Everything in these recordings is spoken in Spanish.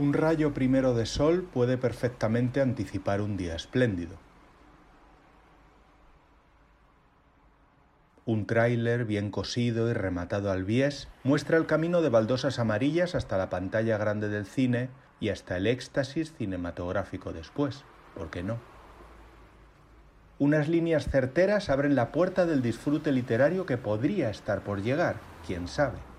Un rayo primero de sol puede perfectamente anticipar un día espléndido. Un tráiler bien cosido y rematado al bies muestra el camino de baldosas amarillas hasta la pantalla grande del cine y hasta el éxtasis cinematográfico después. ¿Por qué no? Unas líneas certeras abren la puerta del disfrute literario que podría estar por llegar, quién sabe.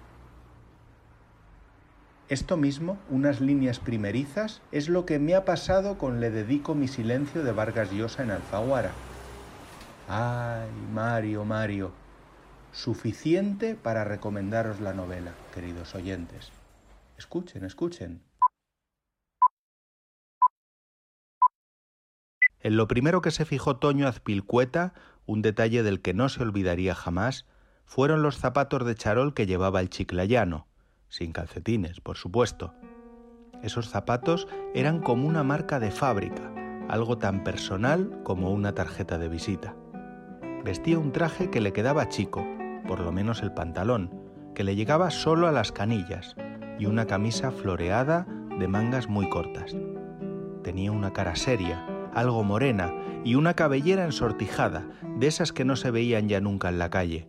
Esto mismo, unas líneas primerizas, es lo que me ha pasado con Le dedico mi silencio de Vargas Llosa en Alfaguara. Ay, Mario, Mario, suficiente para recomendaros la novela, queridos oyentes. Escuchen, escuchen. En lo primero que se fijó Toño Azpilcueta, un detalle del que no se olvidaría jamás, fueron los zapatos de charol que llevaba el chiclayano sin calcetines, por supuesto. Esos zapatos eran como una marca de fábrica, algo tan personal como una tarjeta de visita. Vestía un traje que le quedaba chico, por lo menos el pantalón, que le llegaba solo a las canillas, y una camisa floreada de mangas muy cortas. Tenía una cara seria, algo morena, y una cabellera ensortijada, de esas que no se veían ya nunca en la calle.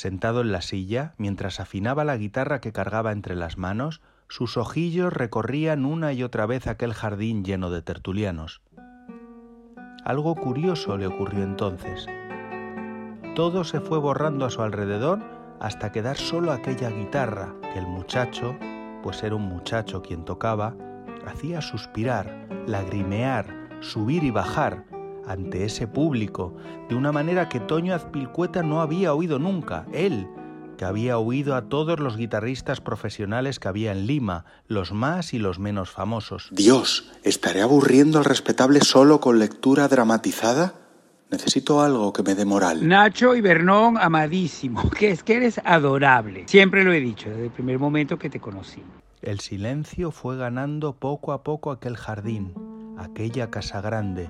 Sentado en la silla, mientras afinaba la guitarra que cargaba entre las manos, sus ojillos recorrían una y otra vez aquel jardín lleno de tertulianos. Algo curioso le ocurrió entonces. Todo se fue borrando a su alrededor hasta quedar solo aquella guitarra que el muchacho, pues era un muchacho quien tocaba, hacía suspirar, lagrimear, subir y bajar, ante ese público de una manera que Toño Azpilcueta no había oído nunca, él, que había oído a todos los guitarristas profesionales que había en Lima, los más y los menos famosos. Dios, ¿estaré aburriendo al respetable solo con lectura dramatizada? Necesito algo que me dé moral. Nacho y Bernón, amadísimo, que es que eres adorable. Siempre lo he dicho desde el primer momento que te conocí. El silencio fue ganando poco a poco aquel jardín, aquella casa grande,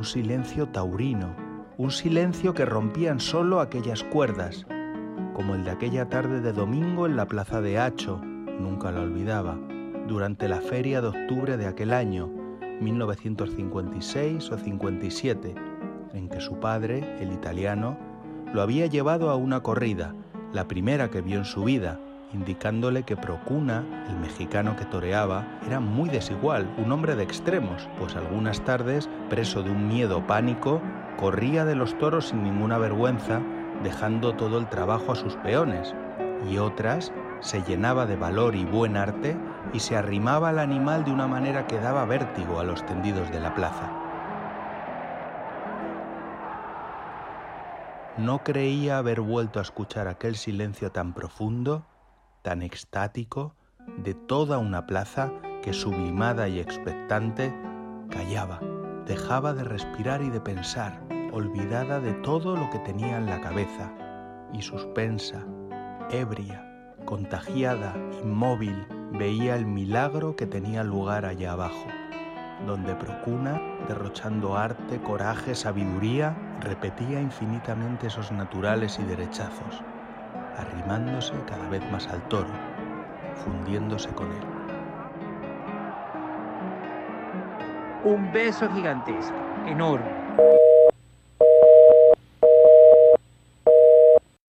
un silencio taurino, un silencio que rompían solo aquellas cuerdas, como el de aquella tarde de domingo en la plaza de Hacho, nunca la olvidaba, durante la feria de octubre de aquel año, 1956 o 57, en que su padre, el italiano, lo había llevado a una corrida, la primera que vio en su vida, indicándole que Procuna, el mexicano que toreaba, era muy desigual, un hombre de extremos, pues algunas tardes, preso de un miedo pánico, corría de los toros sin ninguna vergüenza, dejando todo el trabajo a sus peones, y otras se llenaba de valor y buen arte y se arrimaba al animal de una manera que daba vértigo a los tendidos de la plaza. No creía haber vuelto a escuchar aquel silencio tan profundo tan extático de toda una plaza que sublimada y expectante callaba, dejaba de respirar y de pensar, olvidada de todo lo que tenía en la cabeza, y suspensa, ebria, contagiada, inmóvil, veía el milagro que tenía lugar allá abajo, donde Procuna, derrochando arte, coraje, sabiduría, repetía infinitamente esos naturales y derechazos arrimándose cada vez más al toro, fundiéndose con él. Un beso gigantesco, enorme